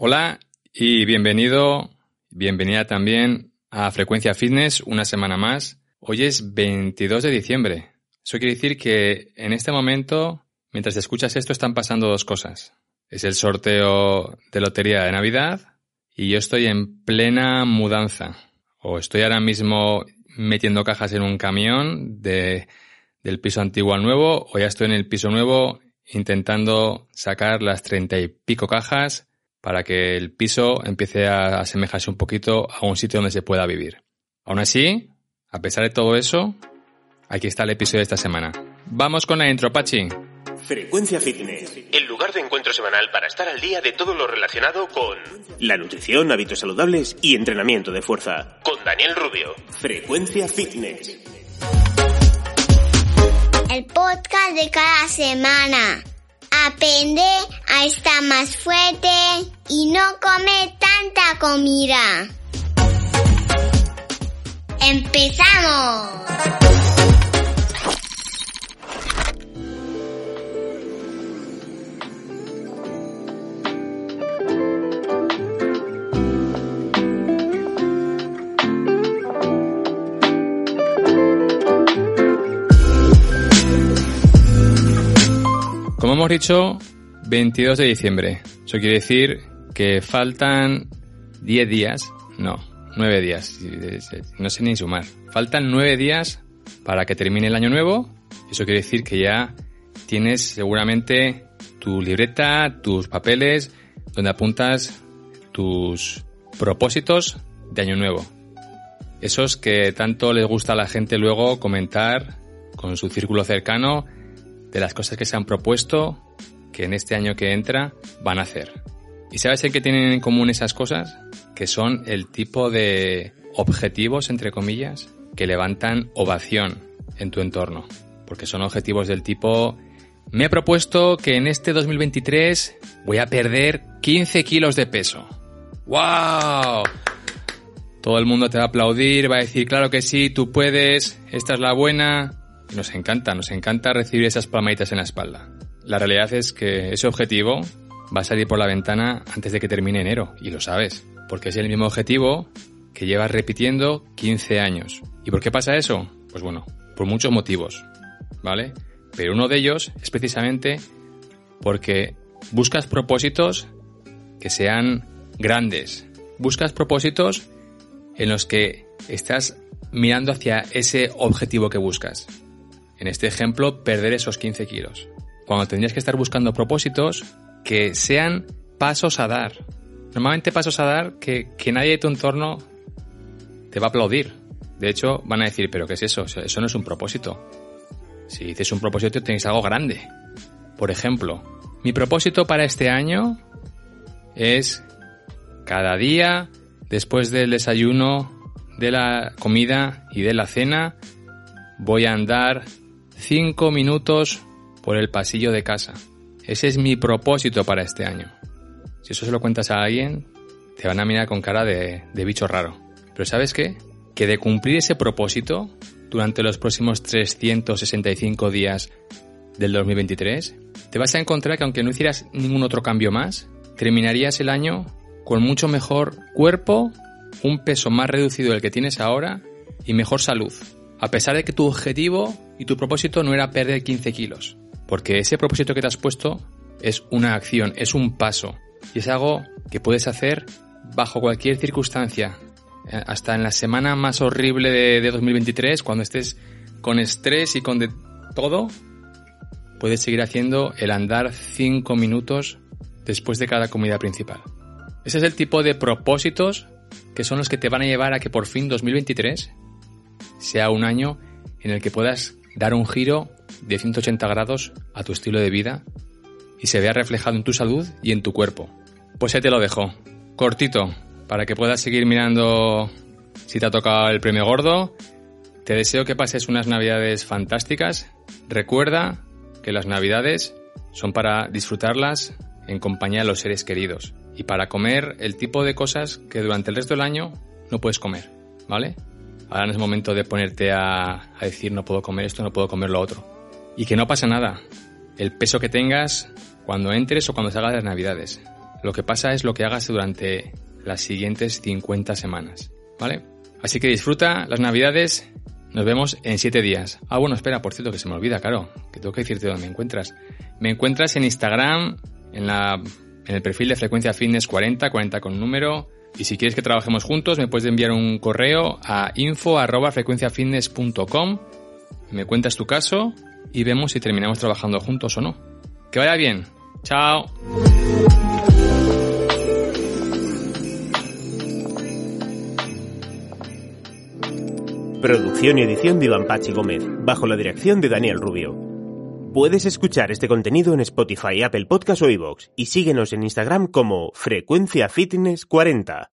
Hola y bienvenido, bienvenida también a Frecuencia Fitness una semana más. Hoy es 22 de diciembre. Eso quiere decir que en este momento, mientras escuchas esto, están pasando dos cosas. Es el sorteo de lotería de Navidad y yo estoy en plena mudanza. O estoy ahora mismo metiendo cajas en un camión de, del piso antiguo al nuevo, o ya estoy en el piso nuevo intentando sacar las treinta y pico cajas para que el piso empiece a asemejarse un poquito a un sitio donde se pueda vivir. Aún así, a pesar de todo eso, aquí está el episodio de esta semana. Vamos con la intro, Pachi. Frecuencia Fitness, el lugar de encuentro semanal para estar al día de todo lo relacionado con la nutrición, hábitos saludables y entrenamiento de fuerza. Con Daniel Rubio. Frecuencia Fitness. El podcast de cada semana. Aprende a estar más fuerte y no come tanta comida. ¡Empezamos! Hemos dicho, 22 de diciembre. Eso quiere decir que faltan 10 días, no, 9 días, no sé ni sumar. Faltan 9 días para que termine el año nuevo. Eso quiere decir que ya tienes seguramente tu libreta, tus papeles, donde apuntas tus propósitos de año nuevo. Esos que tanto les gusta a la gente luego comentar con su círculo cercano de las cosas que se han propuesto que en este año que entra van a hacer. ¿Y sabes en qué tienen en común esas cosas? Que son el tipo de objetivos, entre comillas, que levantan ovación en tu entorno. Porque son objetivos del tipo, me he propuesto que en este 2023 voy a perder 15 kilos de peso. ¡Wow! Todo el mundo te va a aplaudir, va a decir, claro que sí, tú puedes, esta es la buena, nos encanta, nos encanta recibir esas palmaditas en la espalda. La realidad es que ese objetivo va a salir por la ventana antes de que termine enero, y lo sabes, porque es el mismo objetivo que llevas repitiendo 15 años. ¿Y por qué pasa eso? Pues bueno, por muchos motivos, ¿vale? Pero uno de ellos es precisamente porque buscas propósitos que sean grandes. Buscas propósitos en los que estás mirando hacia ese objetivo que buscas. En este ejemplo, perder esos 15 kilos. Cuando tendrías que estar buscando propósitos que sean pasos a dar. Normalmente pasos a dar que, nadie de tu entorno te va a aplaudir. De hecho, van a decir, pero ¿qué es eso? Eso no es un propósito. Si dices un propósito, tienes algo grande. Por ejemplo, mi propósito para este año es cada día, después del desayuno, de la comida y de la cena, voy a andar 5 minutos por el pasillo de casa. Ese es mi propósito para este año. Si eso se lo cuentas a alguien, te van a mirar con cara de, de bicho raro. Pero ¿sabes qué? Que de cumplir ese propósito durante los próximos 365 días del 2023, te vas a encontrar que aunque no hicieras ningún otro cambio más, terminarías el año con mucho mejor cuerpo, un peso más reducido del que tienes ahora y mejor salud. A pesar de que tu objetivo y tu propósito no era perder 15 kilos. Porque ese propósito que te has puesto es una acción, es un paso. Y es algo que puedes hacer bajo cualquier circunstancia. Eh, hasta en la semana más horrible de, 2023, cuando estés con estrés y con de todo, puedes seguir haciendo el andar 5 minutos después de cada comida principal. Ese es el tipo de propósitos que son los que te van a llevar a que por fin 2023 sea un año en el que puedas dar un giro de 180 grados a tu estilo de vida y se vea reflejado en tu salud y en tu cuerpo. Pues ya te lo dejo, cortito, para que puedas seguir mirando si te ha tocado el premio gordo. Te deseo que pases unas navidades fantásticas. Recuerda que las navidades son para disfrutarlas en compañía de los seres queridos y para comer el tipo de cosas que durante el resto del año no puedes comer, ¿vale? Ahora no es momento de ponerte a, decir no puedo comer esto, no puedo comer lo otro. Y que no pasa nada. El peso que tengas cuando entres o cuando salgas de las navidades. Lo que pasa es lo que hagas durante las siguientes 50 semanas, ¿vale? Así que disfruta las navidades. Nos vemos en 7 días. Ah, bueno, espera, por cierto, que se me olvida, claro, que tengo que decirte dónde me encuentras. Me encuentras en Instagram, en, la, en el perfil de Frecuencia Fitness 40, 40 con número. Y si quieres que trabajemos juntos, me puedes enviar un correo a info.frecuenciafitness.com. Me cuentas tu caso y vemos si terminamos trabajando juntos o no. Que vaya bien. Chao. Producción y edición de Iván Pachi Gómez, bajo la dirección de Daniel Rubio. Puedes escuchar este contenido en Spotify, Apple Podcast o iVoox y síguenos en Instagram como Frecuencia Fitness 40.